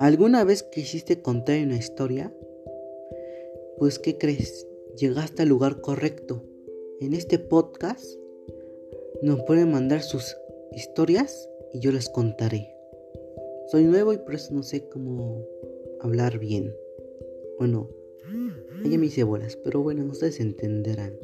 ¿Alguna vez quisiste contar una historia? Pues ¿qué crees? Llegaste al lugar correcto. En este podcast nos pueden mandar sus historias y yo las contaré. Soy nuevo y por eso no sé cómo hablar bien. Bueno, ella me hice bolas, pero bueno, ustedes entenderán.